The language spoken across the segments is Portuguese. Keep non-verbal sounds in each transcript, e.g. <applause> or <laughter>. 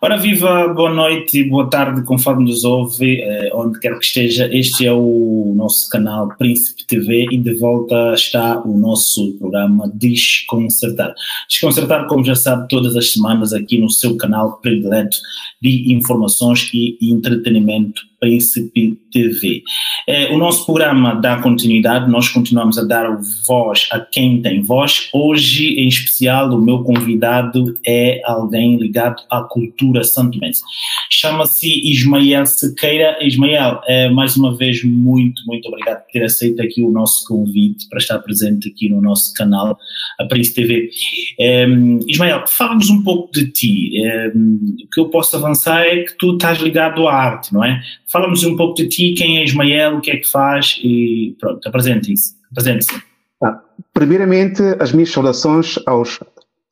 Ora, viva, boa noite e boa tarde, conforme nos ouve, eh, onde quer que esteja. Este é o nosso canal Príncipe TV e de volta está o nosso programa Desconcertar. Desconcertar, como já sabe, todas as semanas aqui no seu canal predileto de informações e entretenimento Príncipe TV. É, o nosso programa dá continuidade, nós continuamos a dar voz a quem tem voz. Hoje, em especial, o meu convidado é alguém ligado à cultura santomense. Chama-se Ismael Sequeira. Ismael, é, mais uma vez, muito, muito obrigado por ter aceito aqui o nosso convite para estar presente aqui no nosso canal, a Príncipe TV. É, Ismael, fala-nos um pouco de ti. É, o que eu posso avançar é que tu estás ligado à arte, não é? Fala-nos um pouco de ti, quem é Ismael, o que é que faz e pronto, apresente-se. Apresente ah, primeiramente, as minhas saudações aos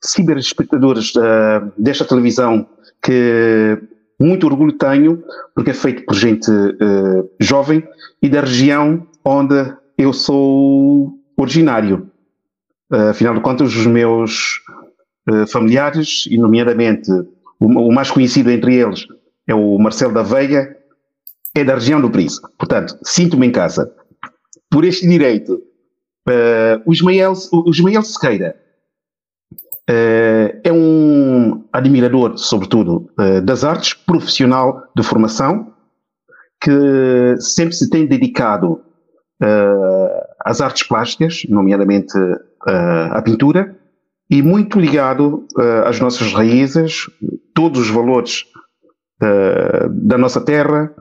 ciberespectadores uh, desta televisão, que muito orgulho tenho, porque é feito por gente uh, jovem e da região onde eu sou originário. Uh, afinal de contas, os meus familiares, e nomeadamente o, o mais conhecido entre eles é o Marcelo da Veiga, é da região do Príncipe. Portanto, sinto-me em casa. Por este direito, uh, o, Ismael, o Ismael Sequeira uh, é um admirador, sobretudo, uh, das artes, profissional de formação, que sempre se tem dedicado às artes plásticas, nomeadamente à pintura, e muito ligado às nossas raízes, todos os valores da nossa terra,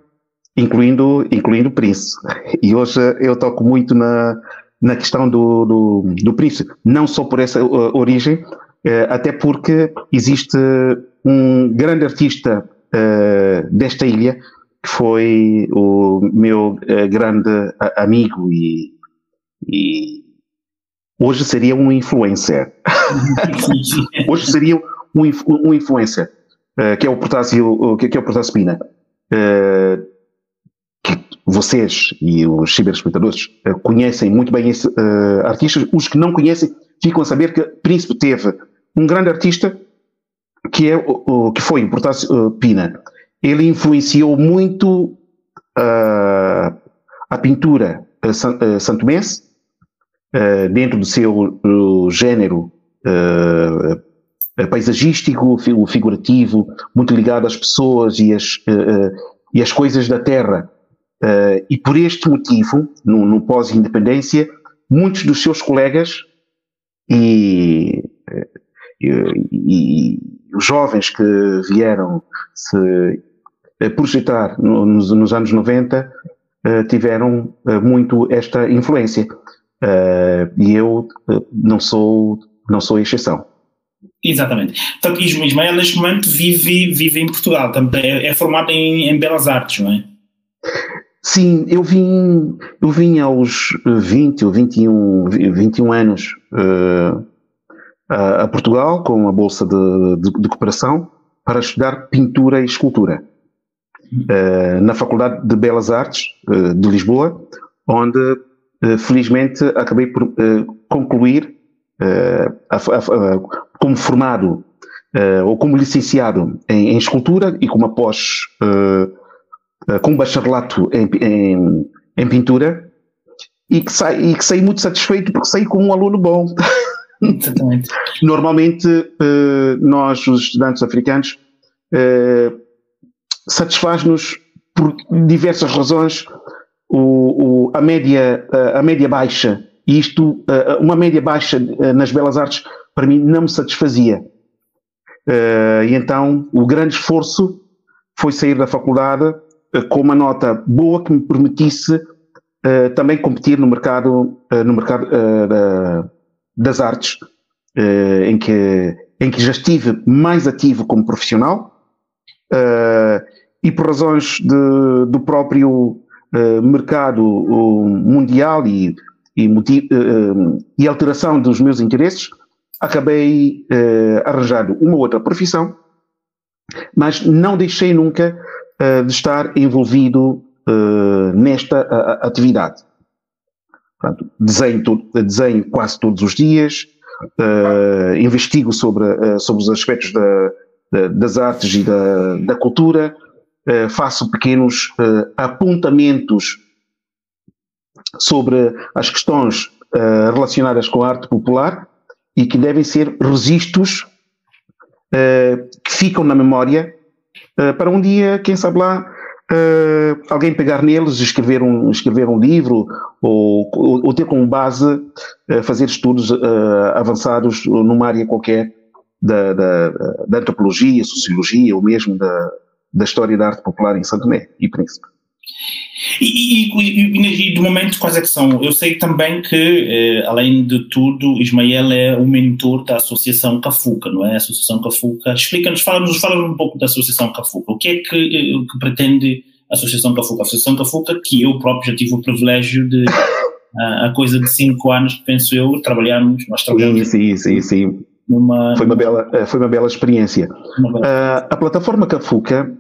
incluindo, incluindo o Prince. E hoje eu toco muito na, na questão do, do, do Prince, não só por essa uh, origem, uh, até porque existe um grande artista uh, desta ilha, que foi o meu grande amigo e, e hoje seria um influencer. <laughs> hoje seria um, um influencer, que é o Protásio, que é o Protásio Pina. Uh, vocês e os ciberespectadores uh, conhecem muito bem esse uh, artista, os que não conhecem ficam a saber que Príncipe teve um grande artista que, é, o, que foi o Portácio uh, Pina. Ele influenciou muito a pintura uh, san, santomense dentro do seu gênero paisagístico, figurativo, muito ligado às pessoas e às, e às coisas da terra. Uh, e por este motivo, no, no pós-independência, muitos dos seus colegas e, e, e, os jovens que vieram se projetar no, nos, nos, anos 90 uh, tiveram uh, muito esta influência. e eu não sou, não sou exceção. Exatamente. Portanto, Ismael neste momento vive, vive em Portugal, é, é formado em, em Belas Artes, não é? Sim, eu vim, eu vim aos 20 ou 21, 21 anos uh, a, a, Portugal com a bolsa de, de, de, cooperação para estudar pintura e escultura uh, na Faculdade de Belas Artes uh, de Lisboa, onde felizmente acabei por concluir a, a, como formado ou como licenciado em, em, escultura e como após uh, com bacharelato em, em, em, pintura e que, sai, e que saí muito satisfeito porque saí como um aluno bom. Exatamente. <laughs> Normalmente, uh, nós, os estudantes africanos, uh, satisfaz-nos por diversas razões o, o, a, média, a média baixa. E isto, uma média baixa nas belas artes, para mim, não me satisfazia. e então, o grande esforço foi sair da faculdade eh, com uma nota boa que me permitisse uh, também competir no mercado, uh, no mercado uh, das artes, em, que, em que já estive mais ativo como profissional e por razões de, do próprio mercado mundial e, e, e, alteração dos meus interesses, acabei arranjando uma outra profissão, mas não deixei nunca uh, de estar envolvido uh, nesta atividade. Portanto, desenho, desenho quase todos os dias, investigo sobre, sobre os aspectos da, das artes e da, da cultura, faço pequenos apontamentos sobre as questões relacionadas com a arte popular e que devem ser registros que ficam na memória para um dia, quem sabe lá, uh, alguém pegar neles, escrever um, escrever um livro ou, ou, ter como base uh, fazer estudos avançados numa área qualquer da, da, da, antropologia, sociologia ou mesmo da, da história da arte popular em Santo Tomé e Príncipe. E, e, e, de momento, quais é que são? Eu sei também que, eh, além de tudo, Ismael é o mentor da Associação Cafuca, não é? A Associação Cafuca. Explica-nos, fala-nos fala um pouco da Associação Cafuca. O que é que, eh, que pretende a Associação Cafuca? A Associação Cafuca, que eu próprio já tive o privilégio de, <coughs> há coisa de cinco anos, penso eu, trabalharmos, nós trabalhamos. Sim, sim, sim. Numa, foi, uma bela, eh, foi uma bela experiência. Uma bela... Uh, a plataforma Cafuca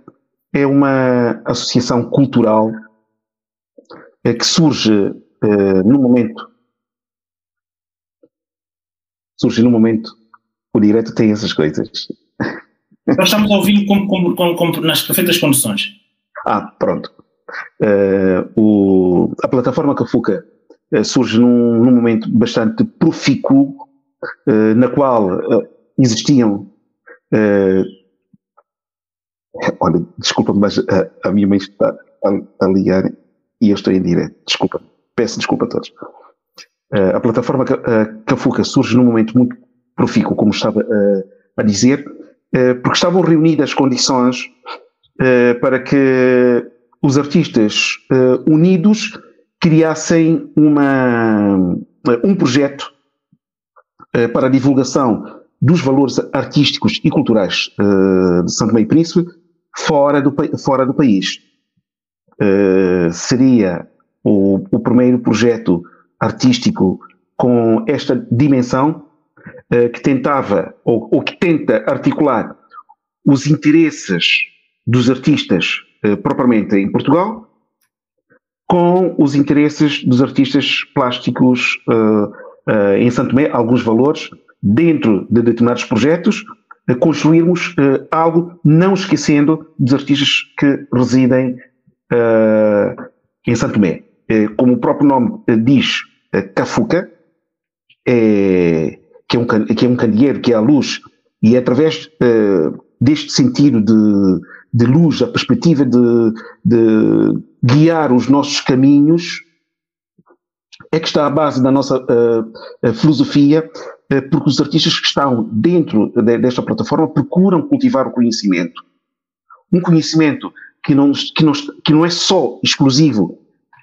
é uma associação cultural é que surge uh, no momento. Surge no momento. O direto tem essas coisas. Nós estamos a ouvir com, com, com, nas perfeitas condições. Ah, pronto. Uh, o, a plataforma Cafuca uh, surge num, num, momento bastante profícuo, uh, na qual existiam. Olha, desculpa, mas a, a minha mãe está a, a ligar e eu estou em direto. Desculpa. Peço desculpa a todos. Uh, a plataforma Cafuca surge num momento muito profícuo, como estava uh, a dizer, porque estavam reunidas condições para que os artistas unidos criassem uma, um projeto para a divulgação dos valores artísticos e culturais de Santo Meio Príncipe fora do, fora do país. Uh, seria o, o, primeiro projeto artístico com esta dimensão uh, que tentava ou, ou, que tenta articular os interesses dos artistas uh, propriamente em Portugal com os interesses dos artistas plásticos em Santo Tomé, alguns valores dentro de determinados projetos, construirmos algo não esquecendo dos artistas que residem uh, em Santo Tomé. Uh, como o próprio nome uh, diz, Cafuca, é, que, é um, que é um candeeiro, que é a luz, e é através deste sentido de, de luz, a perspectiva de, de, guiar os nossos caminhos, é que está a base da nossa filosofia, porque os artistas que estão dentro de, desta plataforma procuram cultivar o conhecimento. Um conhecimento que não, que não, que não é só exclusivo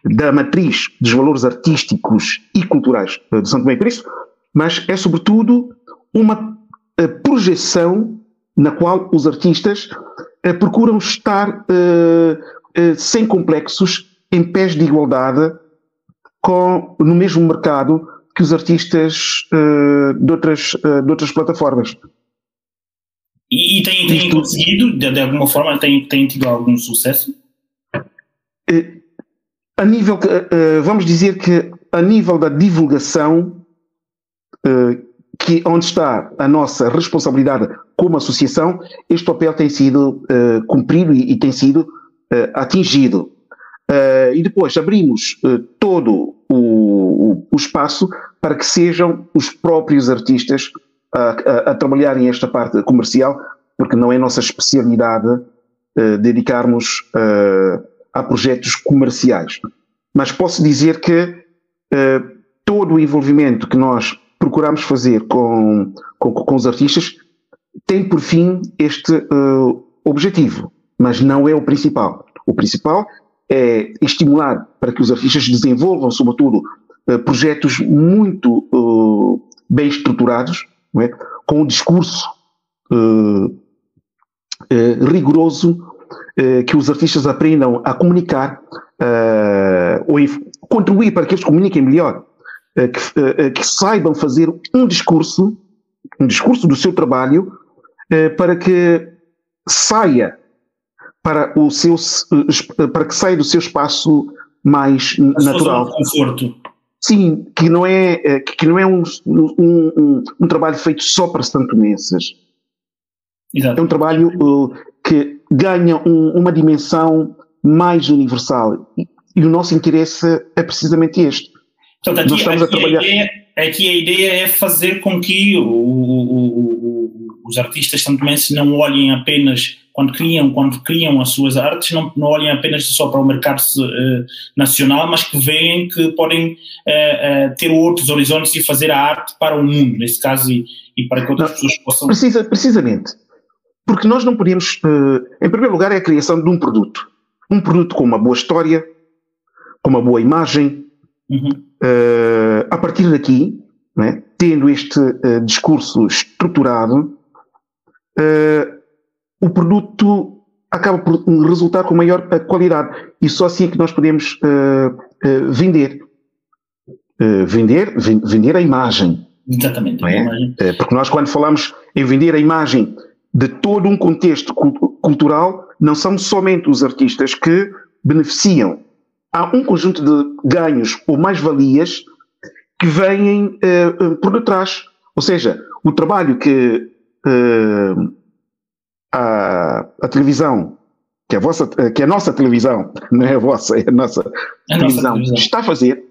da matriz dos valores artísticos e culturais de Santo Tomé e Príncipe, mas é sobretudo uma projeção na qual os artistas uh, procuram estar uh, uh, sem complexos, em pés de igualdade, com, no mesmo mercado que os artistas de, outras, de outras plataformas. E, e tem, tem conseguido, de, de, alguma forma, tem, tem tido algum sucesso? Eh, a nível, uh, vamos dizer que a nível da divulgação, uh, que onde está a nossa responsabilidade como associação, este papel tem sido uh, cumprido e, e, tem sido atingido. E depois abrimos todo o, o, o, espaço para que sejam os próprios artistas a, a, a trabalharem esta parte comercial, porque não é nossa especialidade uh, dedicarmos uh, a projetos comerciais. Mas posso dizer que uh, todo o envolvimento que nós procuramos fazer com, com, com os artistas tem por fim este objetivo, mas não é o principal. O principal é estimular para que os artistas desenvolvam, sobretudo, projetos muito bem estruturados, é? com um discurso uh, uh, rigoroso uh, que os artistas aprendam a comunicar ou contribuir para que eles comuniquem melhor, que, que, saibam fazer um discurso, um discurso do seu trabalho para que saia para o seu para que saia do seu espaço mais natural. Conforto. Sim, que não é, eh, que não é um, um, um, um trabalho feito só para santomenses. Exato. É um trabalho uh, que ganha um, uma dimensão mais universal. E, e, o nosso interesse é precisamente este. Portanto, aqui, Nós estamos a trabalhar. A ideia, aqui a ideia é fazer com que o, o, os artistas também não olhem apenas quando criam, quando criam as suas artes, não, não olhem apenas só para o mercado uh, nacional, mas que veem que podem uh, uh, ter outros horizontes e fazer a arte para o mundo, nesse caso, e, e para que outras não, pessoas possam. Precisa, precisamente. Porque nós não podemos. em primeiro lugar, é a criação de um produto. Um produto com uma boa história, com uma boa imagem. Uhum. a partir daqui, né, tendo este discurso estruturado, o produto acaba por resultar com maior qualidade e só assim é que nós podemos uh, uh, vender. Uh, vender, vender a imagem. Exatamente. É? porque nós quando falamos em vender a imagem de todo um contexto cultural, não são somente os artistas que beneficiam. Há um conjunto de ganhos ou mais-valias que vêm por detrás. Ou seja, o trabalho que a, a televisão, que é a, vossa, que é a nossa televisão, <laughs> não é a vossa, é a nossa, a televisão, nossa televisão, está a fazer,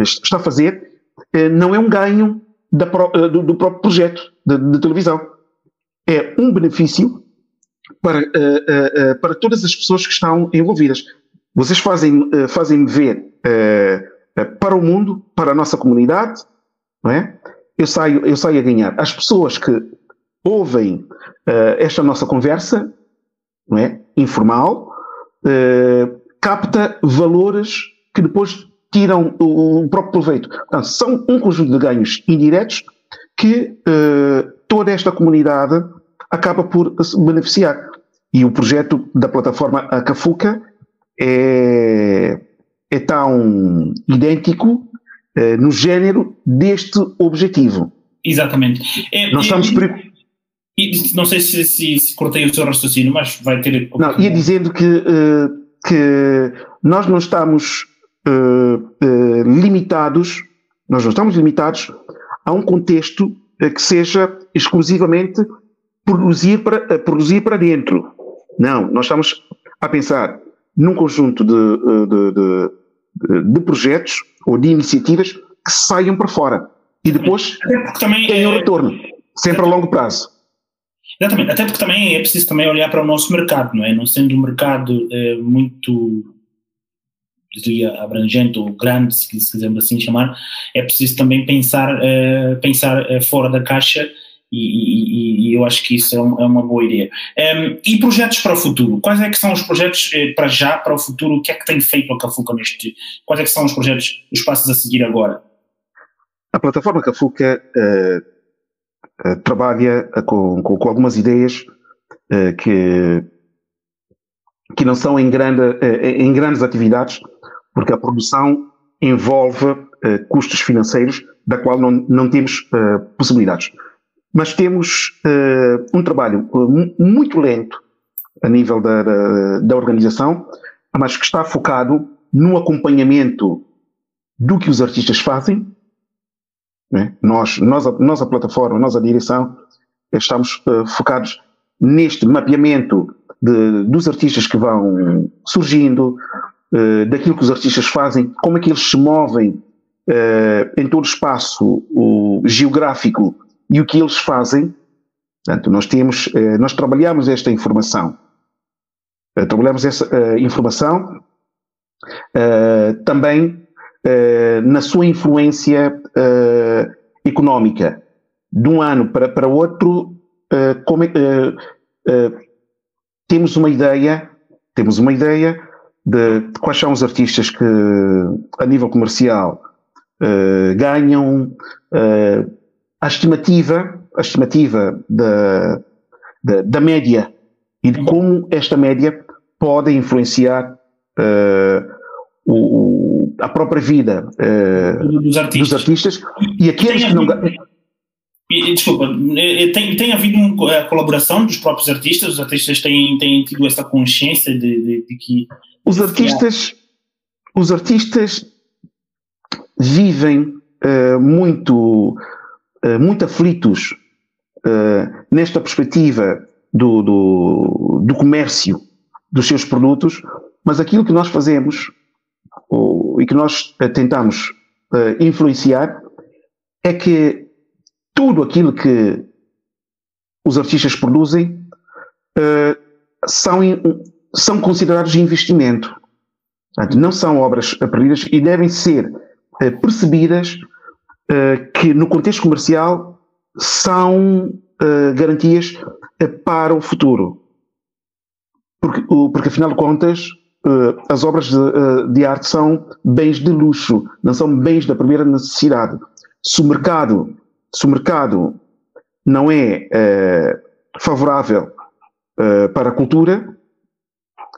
está a fazer, eh, não é um ganho da, eh, do, do, próprio projeto de, de, televisão. É um benefício para, eh, para todas as pessoas que estão envolvidas. Vocês fazem, fazem-me ver para o mundo, para a nossa comunidade, não é? Eu saio, eu saio a ganhar. As pessoas que ouvem uh, esta nossa conversa, não é? informal, uh, capta valores que depois tiram o, o, próprio proveito. Portanto, são um conjunto de ganhos indiretos que uh, toda esta comunidade acaba por se beneficiar. E o projeto da plataforma Acafuca é, é tão idêntico no género deste objetivo. Exatamente. É, Nós estamos é, e não sei se, se, se, cortei o seu raciocínio, mas vai ter. Não, ia dizendo que, uh, que nós não estamos uh, uh, limitados, nós não estamos limitados a um contexto que seja exclusivamente produzir para, produzir para dentro. Não, nós estamos a pensar num conjunto de, de, de, de projetos ou de iniciativas que saiam para fora e depois tenham é... retorno, sempre a longo prazo. Exatamente, até porque também é preciso também olhar para o nosso mercado, não é? Não sendo um mercado é, muito diria abrangente ou grande, se, quisermos assim chamar, é preciso também pensar, é, pensar é, fora da caixa e, e, e, eu acho que isso é, um, é uma boa ideia. Um, e projetos para o futuro? Quais é que são os projetos para já, para o futuro? O que é que tem feito a Cafuca neste? Quais é que são os projetos, os passos a seguir agora? A plataforma Cafuca uh eh, trabalha eh, com, com, com, algumas ideias uh, que, que não são em, grande, em grandes atividades, porque a produção envolve custos financeiros da qual não, não temos possibilidades. Mas temos um trabalho muito lento a nível da, da, da organização, mas que está focado no acompanhamento do que os artistas fazem, né? Nós, nós, a, nós, a plataforma, a direção, estamos uh, focados neste mapeamento de, dos artistas que vão surgindo, uh, daquilo que os artistas fazem, como é que eles se movem uh, em todo o espaço o, geográfico e o que eles fazem. Portanto, nós temos, nós trabalhamos esta informação. trabalhamos essa informação também na sua influência uh, económica. De um ano para, para outro, uh, como, temos uma ideia, temos uma ideia de, de, quais são os artistas que, a nível comercial, ganham a estimativa, a estimativa da, da, da, média e de como esta média pode influenciar o, a própria vida uh, dos, artistas. dos, artistas. e aqueles que não. desculpa, eh, eh, tem, tem havido uma colaboração dos próprios artistas? Os artistas têm, têm tido essa consciência de, de, de que. Os artistas, os artistas vivem uh, muito, uh, muito aflitos nesta perspectiva do, do, do comércio dos seus produtos, mas aquilo que nós fazemos e que nós uh, tentamos uh, influenciar é que tudo aquilo que os artistas produzem uh, são, são considerados investimento. Portanto, não são obras perdidas e devem ser percebidas que no contexto comercial são garantias para o futuro. Porque, porque afinal de contas, uh, as obras de, uh, de, arte são bens de luxo, não são bens da primeira necessidade. Se o mercado, se o mercado não é uh, favorável para a cultura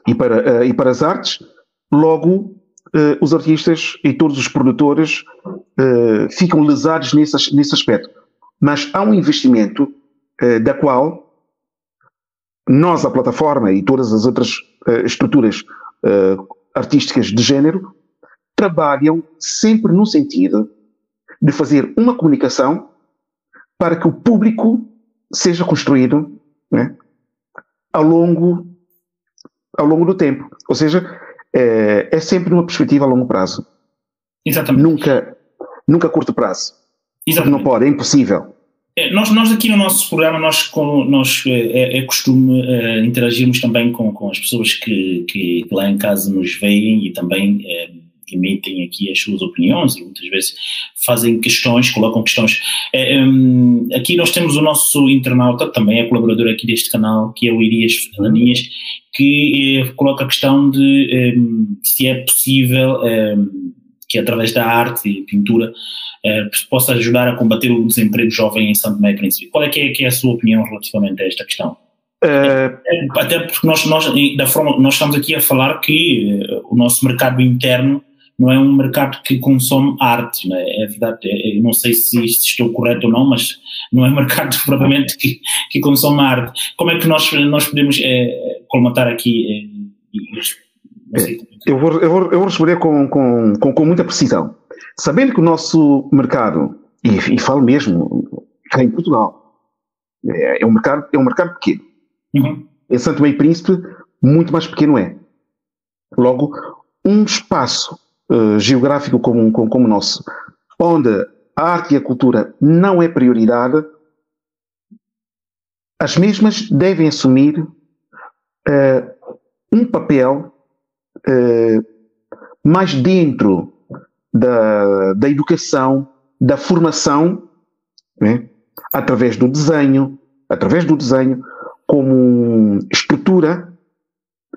e para, e para as artes, logo os artistas e todos os produtores ficam lesados nesse, nesse aspecto. Mas há um investimento da qual nós, a plataforma e todas as outras estruturas uh, artísticas de género, trabalham sempre no sentido de fazer uma comunicação para que o público seja construído né, ao, longo, ao longo do tempo. Ou seja, é, é sempre numa perspectiva a longo prazo. Exatamente. Nunca, nunca a curto prazo. Exatamente. Não pode, é impossível. É, nós, nós aqui no nosso programa, nós, nós é, é costume uh, interagirmos também com, com as pessoas que, que, lá em casa nos veem e também é, emitem aqui as suas opiniões e muitas vezes fazem questões, colocam questões. É, um, aqui nós temos o nosso internauta, também é colaborador aqui deste canal, que é o Irias Fernandinhas, que é, coloca a questão de um, se é possível um, que através da arte e pintura eh, possa ajudar a combater o desemprego jovem em Santo Tomé e Príncipe. Qual é que, é que é a sua opinião relativamente a esta questão? Uh, Até porque nós, nós, da forma, nós estamos aqui a falar que uh, o nosso mercado interno não é um mercado que consome arte, não é? é verdade, é, não sei se, estou correto ou não, mas não é um <laughs> mercado propriamente que, que consome arte. Como é que nós, nós podemos é, colmatar aqui? É, eu, vou, eu, vou, eu vou responder com, com, com, com muita precisão. Sabendo que o nosso mercado, e, e falo mesmo, cá em Portugal, é, é, um, mercado, é um mercado pequeno. Uhum. Em Santo Meio Príncipe, muito mais pequeno é. Logo, um espaço uh, geográfico como, como, como o nosso, onde a arte e a cultura não é prioridade, as mesmas devem assumir uh, um papel uh, mais dentro da, da educação, da formação, né? através do desenho, através do desenho, como estrutura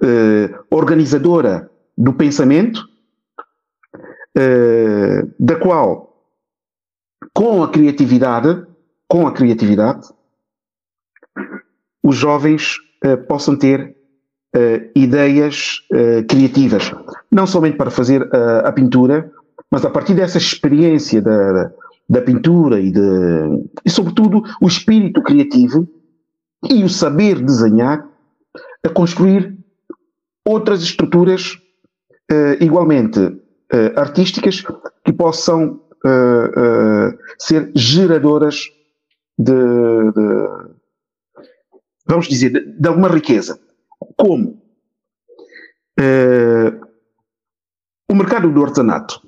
eh, organizadora do pensamento, eh, da qual, com a criatividade, com a criatividade, os jovens eh, possam ter eh, ideias eh, criativas, não somente para fazer a pintura, mas a partir dessa experiência da, da pintura e, de, e, sobretudo, o espírito criativo e o saber desenhar, a construir outras estruturas uh, igualmente uh, artísticas que possam uh, ser geradoras de, de vamos dizer, de, de, alguma riqueza. Como? o mercado do artesanato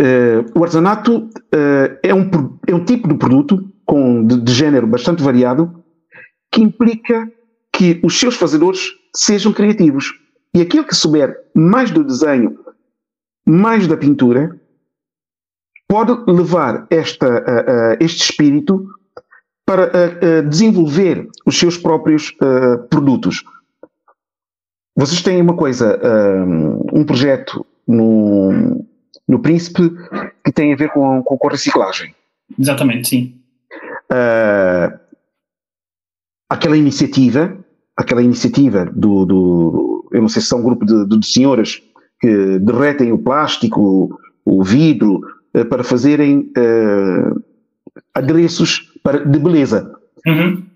Uh, o artesanato uh, é, um, é um tipo de produto com, de, de género bastante variado que implica que os seus fazedores sejam criativos. E aquele que souber mais do desenho, mais da pintura, pode levar esta, uh, este espírito para desenvolver os seus próprios produtos. Vocês têm uma coisa, um projeto no, no Príncipe que tem a ver com, com, com reciclagem. Exatamente, sim. Uh, aquela iniciativa, aquela iniciativa do, do, eu não sei se são um grupo de, de, de senhoras que derretem o plástico, o vidro, uh, para fazerem uh, adereços para, de beleza. Uhum.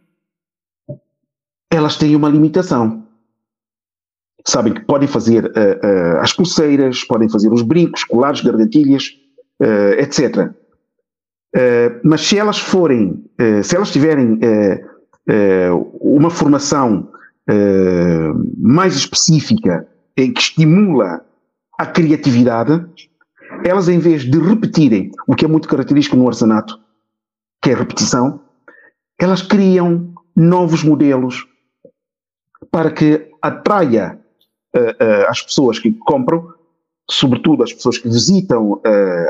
Elas têm uma limitação sabem que podem fazer uh, uh, as pulseiras, podem fazer os brincos, colares, gargantilhas, uh, etc. mas se elas forem, se elas tiverem uma formação mais específica que estimula a criatividade, elas em vez de repetirem o que é muito característico no artesanato, que é a repetição, elas criam novos modelos para que atraia uh, uh, as pessoas que compram, sobretudo as pessoas que visitam uh,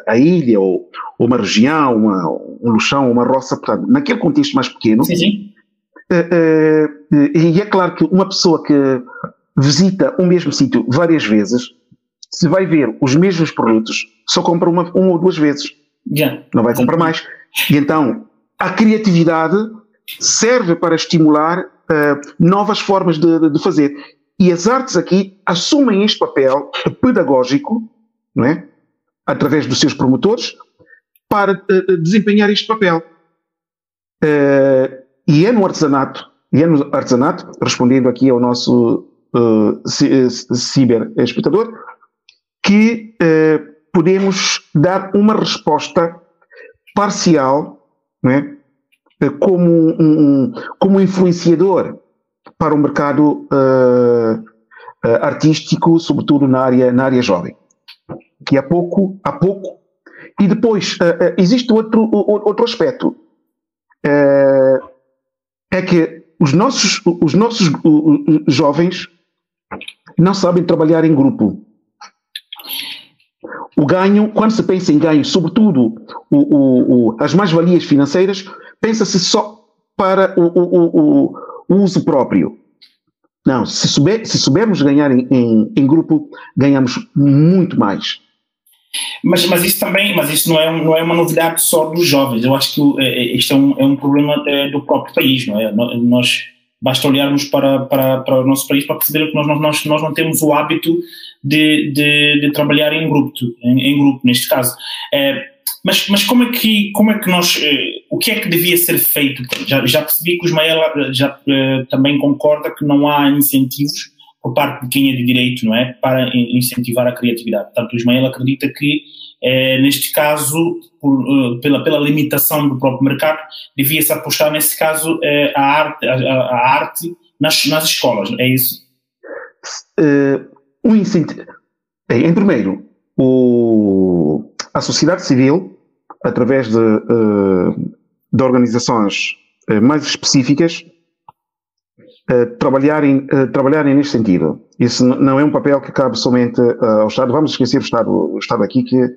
a ilha ou, ou uma região, uma, um luxão, uma roça, portanto, naquele contexto mais pequeno. Sim, sim. e é claro que uma pessoa que visita o mesmo sítio várias vezes, se vai ver os mesmos produtos, só compra uma, uma ou duas vezes. Yeah. Não vai comprar mais. E então, a criatividade serve para estimular uh, novas formas de, de, fazer. E as artes aqui assumem este papel pedagógico, não é? através dos seus promotores, para uh, desempenhar este papel. Uh, e é no artesanato, e é no artesanato, respondendo aqui ao nosso ciber espectador, que podemos dar uma resposta parcial, é? Eh, como um, como influenciador para o mercado uh, uh, artístico, sobretudo na área, na área jovem. Que há pouco, há pouco. E depois, uh, existe outro, outro aspecto. é que os nossos, os nossos jovens não sabem trabalhar em grupo. O ganho, quando se pensa em ganho, sobretudo o, o, o, as mais-valias financeiras, pensa-se só para o, uso próprio. Não, se, souber, se soubermos ganhar em, em, em, grupo, ganhamos muito mais. Mas, mas isso também, mas isso não é, não é uma novidade só dos jovens. Eu acho que é, isto é um, é um problema é, do próprio país, não é? Nós basta olharmos para, para, para o nosso país para perceber que nós, nós, nós não temos o hábito de, de, de trabalhar em grupo, em, em grupo neste caso. É, mas, mas como é que como é que nós eh, o que é que devia ser feito? Já, já percebi que o Ismael eh, já eh, também concorda que não há incentivos por parte de quem é de direito, não é, para incentivar a criatividade. Portanto, o Ismael acredita que neste caso, por, pela pela limitação do próprio mercado, devia-se apostar nesse caso a arte a, a arte nas, nas escolas. É isso? Uh, um incentivo. Em primeiro, o a sociedade civil, através de, uh, de organizações uh, mais específicas, uh, trabalharem, trabalharem neste sentido. Isso não é um papel que cabe somente ao Estado. Vamos esquecer o Estado, o Estado aqui que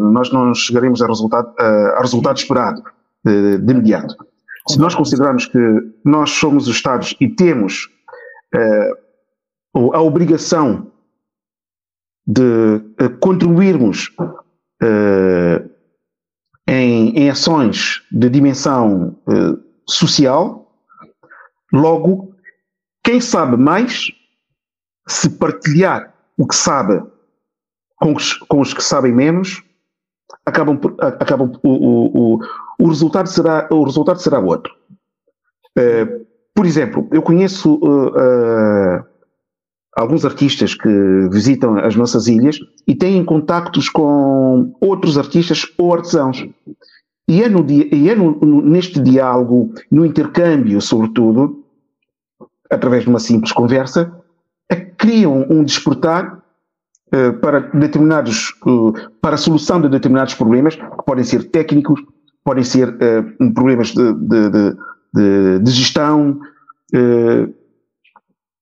nós não chegaremos a resultado, a resultado esperado de imediato. Se nós considerarmos que nós somos os Estados e temos a obrigação de contribuirmos uh, em, em, ações de dimensão uh, social, logo, quem sabe mais, se partilhar o que sabe com os, com os que sabem menos, acabam, acabam o, o, o, o, resultado será, o resultado será outro. Uh, por exemplo, eu conheço uh, alguns artistas que visitam as nossas ilhas e têm contactos com outros artistas ou artesãos. E é, no, e é no, neste diálogo, no intercâmbio, sobretudo, através de uma simples conversa, é criam um despertar uh, para determinados, uh, para a solução de determinados problemas, que podem ser técnicos, podem ser uh, problemas de, de, de, de gestão,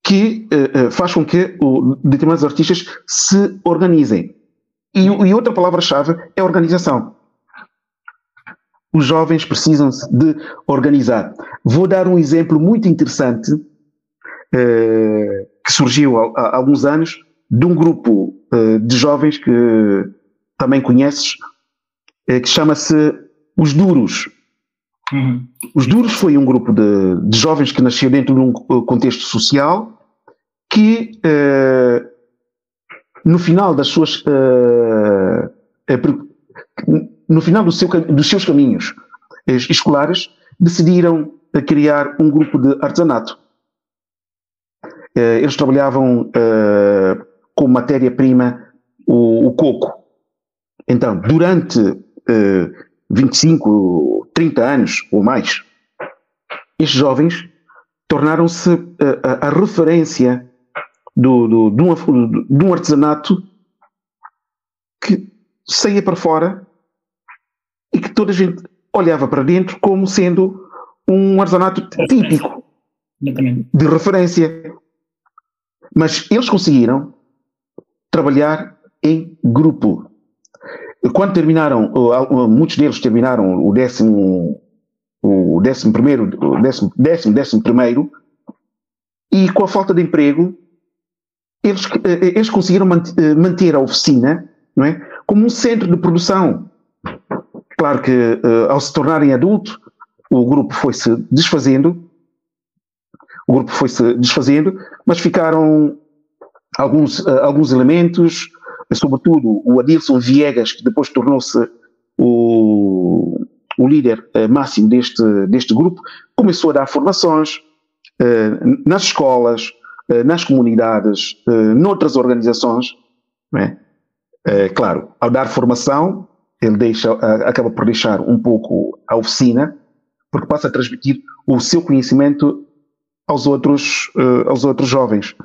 que uh, faz com que o, determinados artistas se organizem. E, e outra palavra-chave é organização. Os jovens precisam de organizar. Vou dar um exemplo muito interessante uh, que surgiu há, há, alguns anos de um grupo uh, de jovens que também conheces, que chama-se Os Duros. Uhum. Os Duros foi um grupo de, de, jovens que nasceu dentro de um contexto social que uh, no final das suas uh, no final do seu, dos seus caminhos escolares decidiram criar um grupo de artesanato. eles trabalhavam com matéria-prima o, o, coco. Então, durante 25, 30 anos ou mais, estes jovens tornaram-se a, a, referência do, do, de, de um artesanato que saía para fora e que toda a gente olhava para dentro como sendo um artesanato típico de referência. Mas eles conseguiram trabalhar em grupo. Quando terminaram, muitos deles terminaram o décimo, o décimo primeiro, o décimo, décimo, décimo primeiro, e com a falta de emprego, eles, eles conseguiram manter a oficina não é, como um centro de produção. Claro que ao se tornarem adultos, o grupo foi-se desfazendo, o grupo foi-se desfazendo, mas ficaram alguns, alguns elementos, sobretudo o Adilson Viegas, que depois tornou-se o, o líder uh, máximo deste, deste grupo, começou a dar formações uh, nas escolas, uh, nas comunidades, noutras organizações. É? claro, ao dar formação, ele deixa, acaba por deixar um pouco a oficina, porque passa a transmitir o seu conhecimento aos outros, aos outros jovens.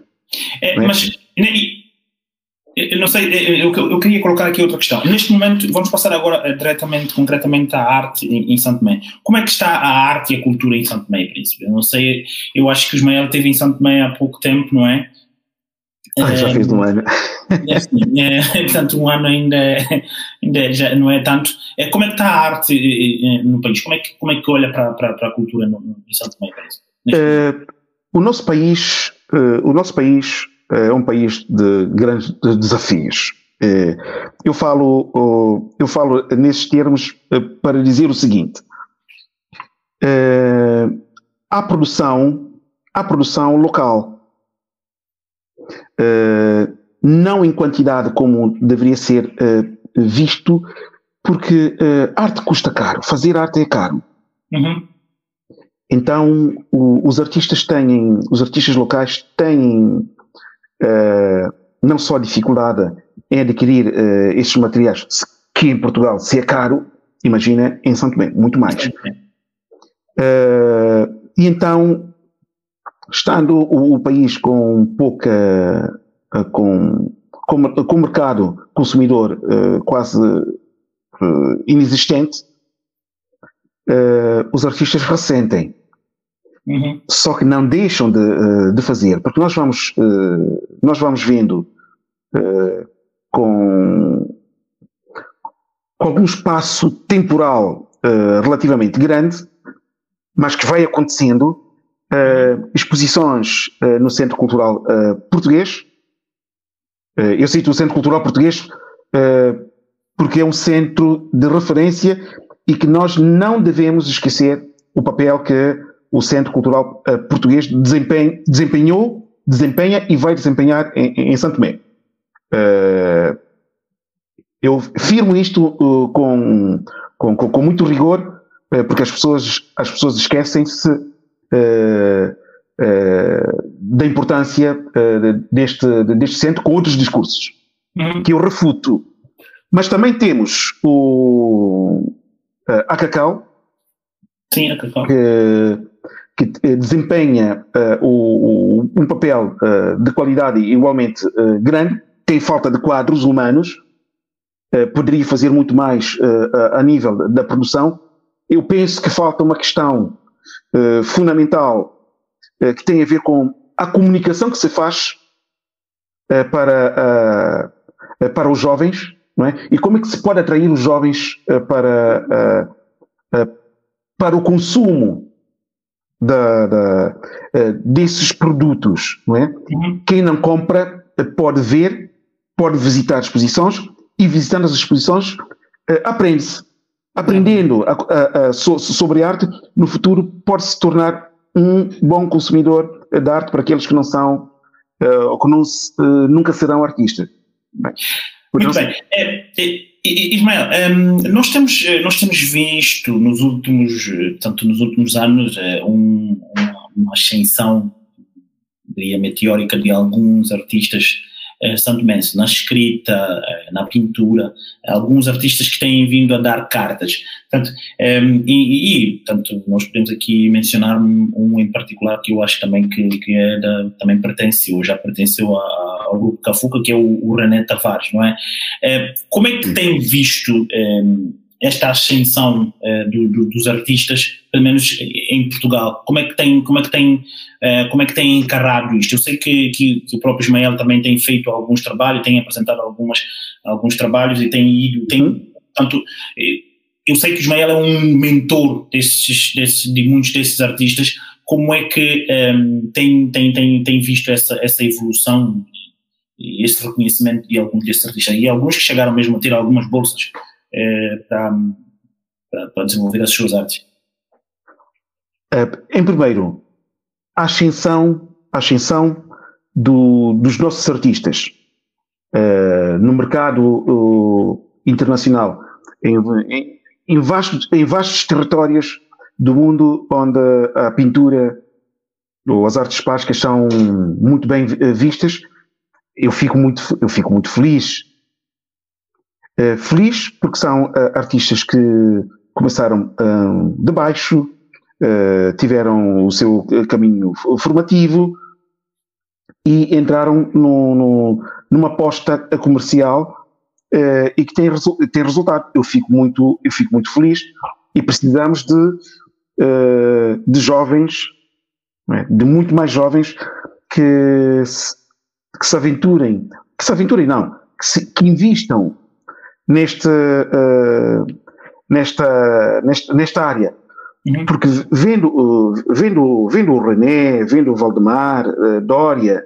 É, é? Mas eu não sei, eu, eu, queria colocar aqui outra questão. Neste momento, vamos passar agora eh, diretamente, concretamente à arte em, em Santo Tomé. Como é que está a arte e a cultura em Santo Tomé, Príncipe? Eu não sei, eu acho que o Ismael esteve em Santo Tomé há pouco tempo, não é? Ah, já fez um ano. É, assim, é, portanto, um ano ainda, ainda já não é tanto. É, como é que está a arte no país? Como é que, como é que olha para, para, para a cultura no, no, em Santo Tomé, Príncipe? Uh, o nosso país, uh, o nosso país é um país de grandes desafios. É, eu falo, eu falo nesses termos eh, para dizer o seguinte: é, há produção, há produção local, é, não em quantidade como deveria ser visto, porque arte custa caro, fazer arte é caro. Uhum. Então o, os artistas têm, os artistas locais têm uh, não só dificuldade em adquirir uh, estes materiais, que em Portugal se é caro, imagina em São Tomé, muito mais. Uh, e então, estando o, o país com pouca, com, com, com o mercado consumidor quase inexistente, os artistas ressentem Uhum. Só que não deixam de, eh, de fazer, porque nós vamos, eh, nós vamos vendo eh, com, com algum espaço temporal relativamente grande, mas que vai acontecendo exposições no Centro Cultural Português. eu cito o Centro Cultural Português porque é um centro de referência e que nós não devemos esquecer o papel que o Centro Cultural uh, Português desempenha, desempenhou, desempenha e vai desempenhar em, em Santo Tomé. Uh, eu firmo isto uh, com, com, com, muito rigor, porque as pessoas, as pessoas esquecem-se da importância deste, deste centro com outros discursos, uhum. que eu refuto. Mas também temos o, a Cacau, Sim, Cacau. Que, que eh, desempenha uh, o, um papel uh, de qualidade igualmente uh, grande, tem falta de quadros humanos, poderia fazer muito mais a nível da produção. Eu penso que falta uma questão fundamental que tem a ver com a comunicação que se faz para, para os jovens, não é? E como é que se pode atrair os jovens para, para o consumo da, da, uh, desses produtos, não é? Uhum. Quem não compra uh, pode ver, pode visitar exposições e visitando as exposições uh, aprende-se. Aprendendo a, a, a, so, sobre arte, no futuro pode se tornar um bom consumidor de arte para aqueles que não são ou que não se, nunca serão artistas. Bem, Muito bem. É, é, Ismael, um, nós, temos, eh, nós temos visto nos últimos, eh, tanto nos últimos anos, eh, um, uma ascensão, diria, meteórica de alguns artistas Santo Menso, na escrita, na pintura, alguns artistas que têm vindo a dar cartas. Portanto, e, e portanto, nós podemos aqui mencionar um em particular que eu acho também que, que é da, também pertence, ou já pertenceu a, ao grupo Cafuca, que é o, o René Tavares, não é? Como é que tem visto esta ascensão uh, do, do, dos artistas, pelo menos em Portugal? Como é que tem, como é que tem, uh, como é que tem encarado isto? Eu sei que, que, que, o próprio Ismael também tem feito alguns trabalhos, tem apresentado algumas, alguns trabalhos e tem ido, tem, uhum. portanto, eu sei que o Ismael é um mentor desses, desses, de muitos desses artistas. Como é que um, ehm, tem, tem, tem, tem visto essa, essa evolução e esse reconhecimento de alguns desses artistas? E alguns que chegaram mesmo a ter algumas bolsas para, para, desenvolver as suas artes? É, em primeiro, a ascensão, a ascensão do, dos nossos artistas uh, no mercado uh, internacional, em, em, em, vastos, em vastos territórios do mundo onde a pintura ou as artes plásticas são muito bem vistas, eu fico muito, eu fico muito feliz eh, feliz porque são uh, artistas que começaram uh, de baixo, tiveram o seu caminho formativo e entraram no, no, numa aposta comercial e que tem, resu tem resultado. Eu fico muito, eu fico muito feliz e precisamos de, de jovens, é? de muito mais jovens que se, que se aventurem, que se aventurem não, que, se, que invistam neste, uh, nesta, nesta, nesta área. Uhum. Porque vendo, uh, vendo, vendo o René, vendo o Valdemar, uh, Dória,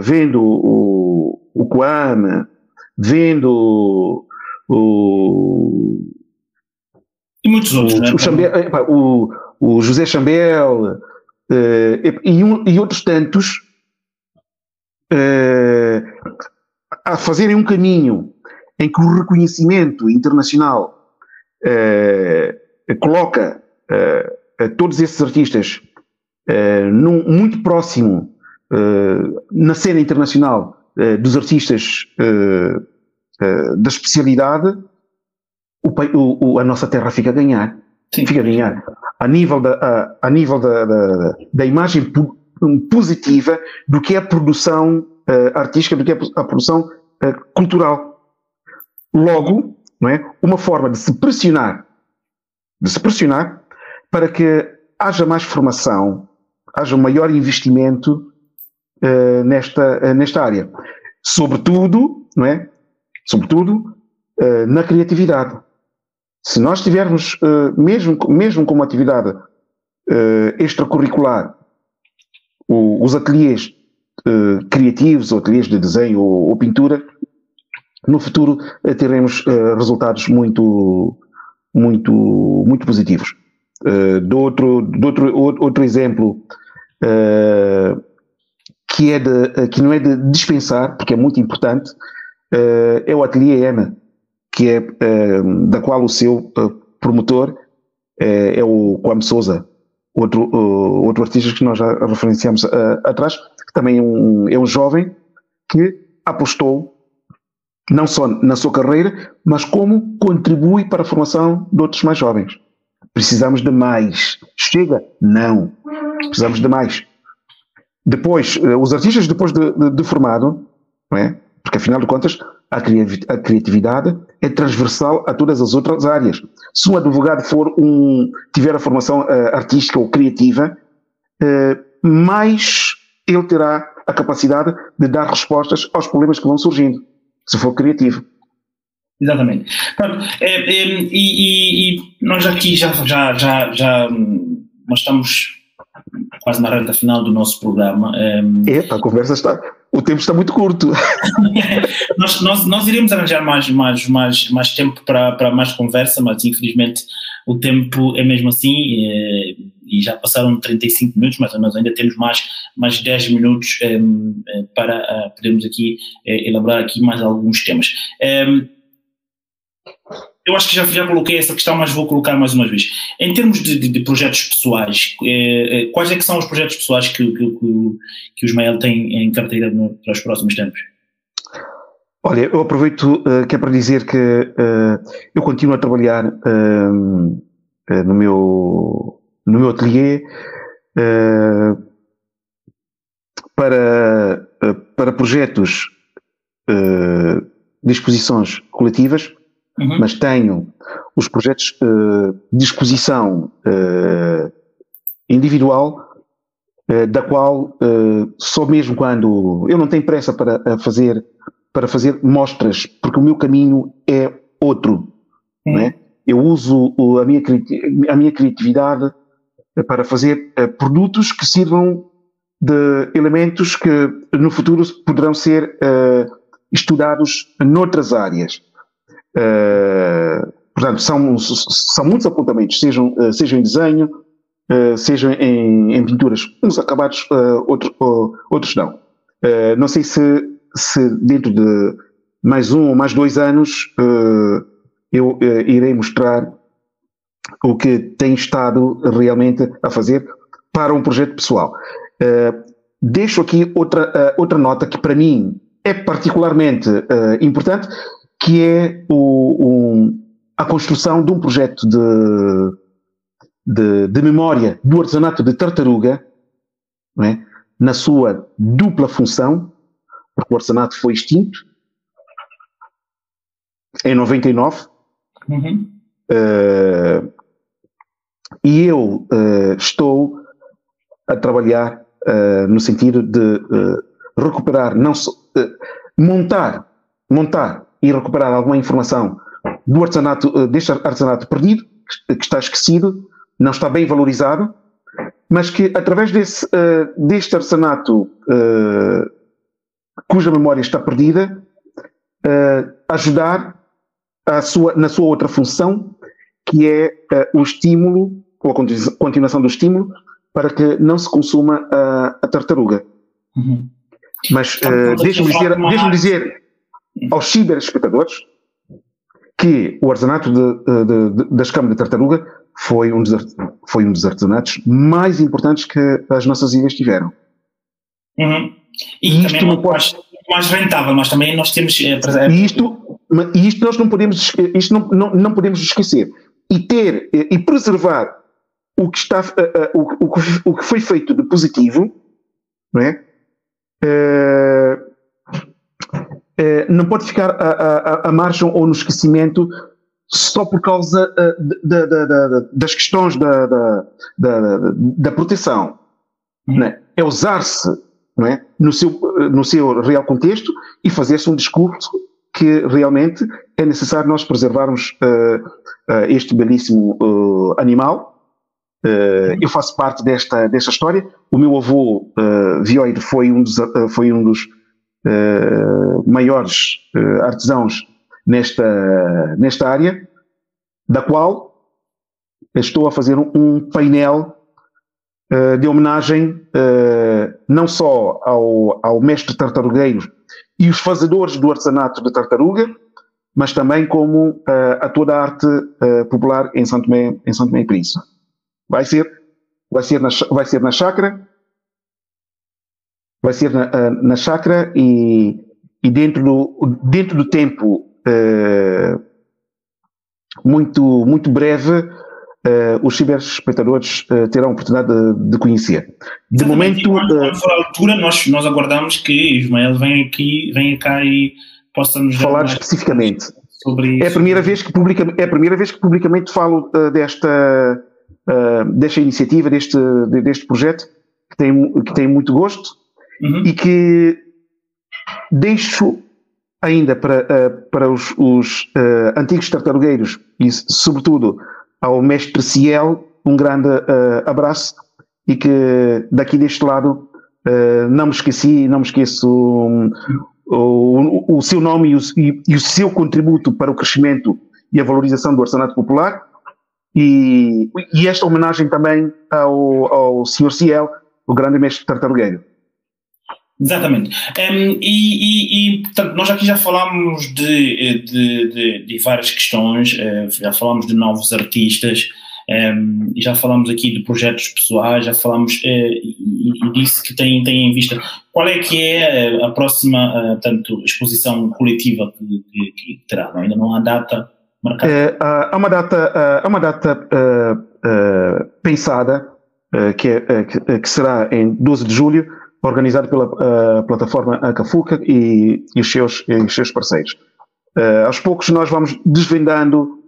vendo o, o Kwame, vendo o. E muitos outros, o, né? o, Chambel, o, o José Chambel e, um, e outros tantos a fazerem um caminho em que o reconhecimento internacional eh, coloca eh, todos esses artistas eh, num, muito próximo na cena internacional dos artistas da especialidade, o, o, a nossa terra fica a ganhar. Sim. Fica a ganhar. A nível da, a, a nível da, da, da imagem positiva do que é a produção artística, do que é a produção cultural. Logo, não é? uma forma de se pressionar, de se pressionar para que haja mais formação, haja um maior investimento uh, nesta, uh, nesta área. Sobretudo, não é? Sobretudo uh, na criatividade. Se nós tivermos, mesmo, mesmo com uma atividade extracurricular, o, os ateliês criativos, ou ateliês de desenho ou, ou pintura, no futuro eh, teremos uh, resultados muito, muito, muito positivos. Uh, do outro, do outro, outro exemplo que, é de, que não é de dispensar, porque é muito importante, é o Ateliê EMA, que é da qual o seu promotor é o Kwame Souza, outro, outro artista que nós já referenciamos atrás, que também é um, é um jovem que apostou não só na sua carreira, mas como contribui para a formação de outros mais jovens. Precisamos de mais. Chega? Não. Precisamos de mais. Depois, eh, os artistas, depois de, de, de formado, é? porque afinal de contas, a criatividade é transversal a todas as outras áreas. Se um advogado for um, tiver a formação uh, artística ou criativa, uh, mais ele terá a capacidade de dar respostas aos problemas que vão surgindo se for criativo. Exatamente. Pronto, é, é, e, e, nós aqui já, já, já, já nós estamos quase na reta final do nosso programa. É, a conversa está. O tempo está muito curto. <laughs> nós, nós, nós iremos arranjar mais, mais, mais, mais tempo para, para mais conversa, mas infelizmente o tempo é mesmo assim. É, e já passaram 35 minutos, mas nós ainda temos mais, mais 10 minutos um, eh, para uh, podermos aqui uh, elaborar aqui mais alguns temas. Um, eu acho que já, já coloquei essa questão, mas vou colocar mais uma vez. Em termos de, de, de projetos pessoais, quais é que são os projetos pessoais que, que, que, que o Ismael tem em carteira no, para os próximos tempos? Olha, eu aproveito uh, que é para dizer que uh, eu continuo a trabalhar uh, no meu no meu ateliê para para projetos de exposições coletivas, uhum. mas tenho os projetos de exposição individual da qual só mesmo quando eu não tenho pressa para fazer para fazer mostras, porque o meu caminho é outro. Hum. É? Eu uso a minha, a minha criatividade para fazer uh, produtos que sirvam de elementos que no futuro poderão ser uh, estudados noutras áreas. Uh, portanto, são, são muitos apontamentos, sejam, sejam em desenho, sejam em, em, pinturas, uns acabados, outros, outros não. não sei se se dentro de mais um ou mais dois anos eu irei mostrar o que tenho estado realmente a fazer para um projeto pessoal. Uh, deixo aqui outra, outra nota que para mim é particularmente importante, que é o, o, a construção de um projeto de, de, de memória do artesanato de tartaruga, é? na sua dupla função, porque o orçanato foi extinto em 99. Uhum. Uh, e eu uh, estou a trabalhar uh, no sentido de recuperar, não so, montar, montar e recuperar alguma informação do artesanato, deste artesanato perdido, que está esquecido, não está bem valorizado, mas que através desse, deste artesanato cuja memória está perdida, ajudar sua, na sua outra função, que é uh, o estímulo, ou a continuação do estímulo, para que não se consuma a, a tartaruga. Uhum. Mas uh, deixe-me dizer, deixe dizer aos ciberespectadores que o artesanato de, de, de, das câmaras de tartaruga foi um, dos, foi um dos artesanatos mais importantes que as nossas ilhas tiveram. Uhum. E, isto não pode... mais, mais rentável, mas também nós temos. Eh, e isto, isto nós não podemos, isto não, não, não podemos esquecer. E ter e preservar o que, está, o, o, o que foi feito de positivo, não é? Uh, não pode ficar à, à, à margem ou no esquecimento só por causa da, da, da, das questões da, da, proteção. Hum. É? é usar-se não é? no, seu, no seu real contexto e fazer-se um discurso que realmente é necessário nós preservarmos uh, uh, este belíssimo uh, animal. eu faço parte desta, desta história. O meu avô, uh, Vioide, foi um dos, foi um dos maiores artesãos nesta, nesta área, da qual estou a fazer um, painel de homenagem não só ao, ao mestre tartarugueiro e os fazedores do artesanato de tartaruga, mas também como uh, a toda a arte popular em São Tomé, em São Tomé e Príncipe. Vai ser, vai ser na, vai ser na chácara, vai ser na, na chácara e, e dentro, do, dentro do tempo muito, muito breve uh, os ciberespectadores uh, terão a oportunidade de, de conhecer. De momento. Quando, quando for a altura, nós, nós aguardamos que Ismael venha aqui, venha cá e possa nos falar especificamente. Sobre isso. É a primeira vez que, publica, é a primeira vez que publicamente falo uh, desta, desta iniciativa, deste, deste projeto, que tem, que tem muito gosto uhum. e que deixo ainda para, para os, os antigos tartarugueiros e, sobretudo, ao mestre Ciel, um grande uh, abraço e que daqui deste lado uh, não me esqueci, não me esqueço um, o, o, seu nome e o, e o, seu contributo para o crescimento e a valorização do artesanato popular e, e esta homenagem também ao, ao Sr. Ciel, o grande mestre tartarugueiro. Exatamente. Um, e, e, e, portanto, nós aqui já falámos de, de, de, de várias questões, uh, já falámos de novos artistas, Um, já falamos aqui de projetos pessoais, já falamos uh, e, e, disse que tem, tem em vista. Qual é que é a próxima, uh, tanto, exposição coletiva que, que, que terá? Não? Ainda não há data marcada? É, há uma data, há uma data pensada, que, é, que, será em 12 de julho, organizada pela plataforma Acafuca e, e, os seus, e os seus parceiros. aos poucos nós vamos desvendando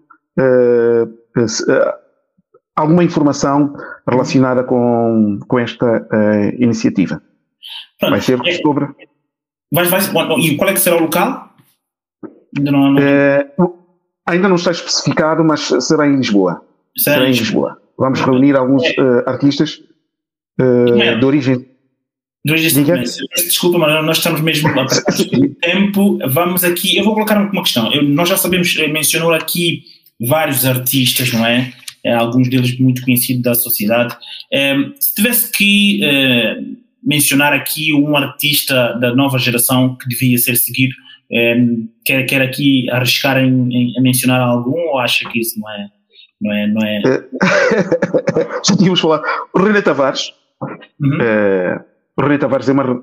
alguma informação relacionada com, com esta uh, iniciativa. Pronto. Vai ser sobre. Vai, vai, e qual é que será o local? Ainda não, não... Uh, ainda não está especificado, mas será em Lisboa. Será, será em Lisboa. Vamos reunir alguns uh, artistas é. de origem. Desculpa, mas nós estamos mesmo a <laughs> tempo. Vamos aqui. Eu vou colocar uma questão. Eu, nós já sabemos, mencionou aqui vários artistas, não é? É, alguns deles muito conhecidos da sociedade. É, se tivesse que é, mencionar aqui um artista da nova geração que devia ser seguido, quer, quer aqui arriscar em, em, mencionar algum ou acha que isso não é? Não é, não é... <laughs> Já tínhamos falado. O René Tavares. Uhum. O René Tavares é, uma,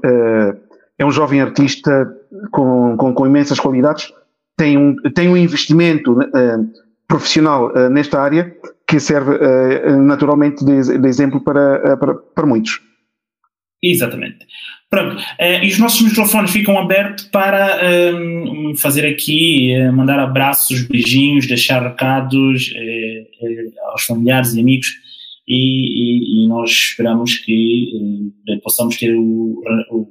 é um jovem artista com, com, com imensas qualidades, tem um, tem um investimento profissional nesta área que serve naturalmente de, de exemplo para, para, para, muitos. Exatamente. Pronto, e os nossos microfones ficam abertos para fazer aqui, mandar abraços, beijinhos, deixar recados aos familiares e amigos e, e, e nós esperamos que possamos ter o, o,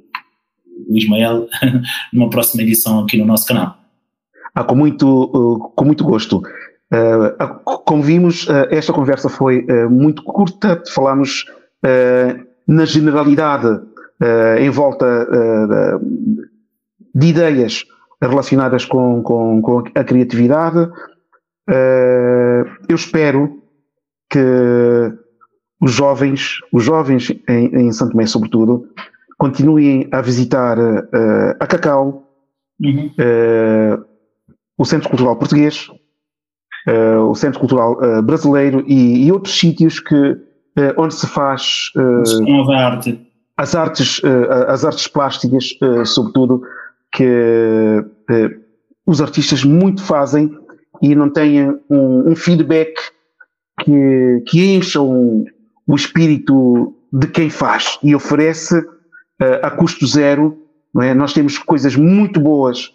o Ismael <laughs> numa próxima edição aqui no nosso canal. Ah, com muito, com muito gosto. Uh, como vimos, uh, esta conversa foi muito curta, falámos na generalidade em volta de ideias relacionadas com, com, com a criatividade. eu espero que os jovens, os jovens em, em Santo Tomé sobretudo, continuem a visitar a Cacau, uhum. o Centro Cultural Português, uh, o Centro Cultural uh, Brasileiro e, e, outros sítios que, uh, onde se faz arte. as artes, as artes plásticas, sobretudo, que os artistas muito fazem e não têm um, um feedback que, que encha o, o espírito de quem faz e oferece a custo zero. É? Nós temos coisas muito boas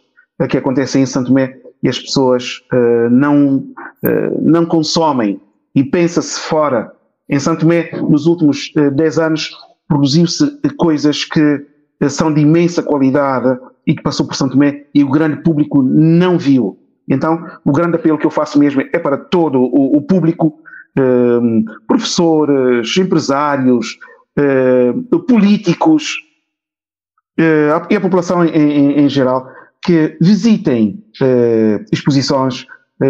que acontecem em Santo Tomé e as pessoas uh, não, uh, não consomem e pensa-se fora. Em Santo Tomé, nos últimos uh, 10 anos, produziu-se coisas que são de imensa qualidade e que passou por Santo Tomé e o grande público não viu. Então, o grande apelo que eu faço mesmo é para todo o, o público, professores, empresários, políticos e a população em, geral, que visitem exposições,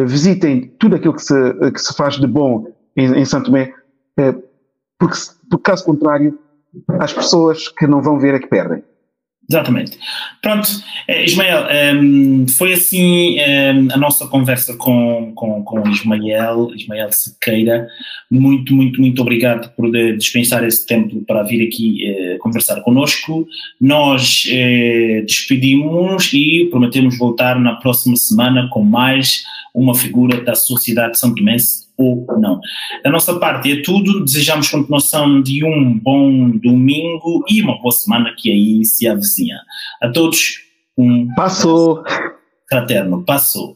visitem tudo aquilo que se, que se faz de bom em, Santo Tomé, porque, porque caso contrário, as pessoas que não vão ver é que perdem. Exatamente. Pronto, Ismael, um, foi assim um, a nossa conversa com, com, com Ismael, Ismael Sequeira. Muito, muito, muito obrigado por dispensar esse tempo para vir aqui uh, conversar connosco. Nós uh, despedimos e prometemos voltar na próxima semana com mais uma figura da sociedade santomense ou não. Da nossa parte é tudo. Desejamos continuação de um bom domingo e uma boa semana que aí se avizinha. A todos, um. Passou! Fraterno, passou.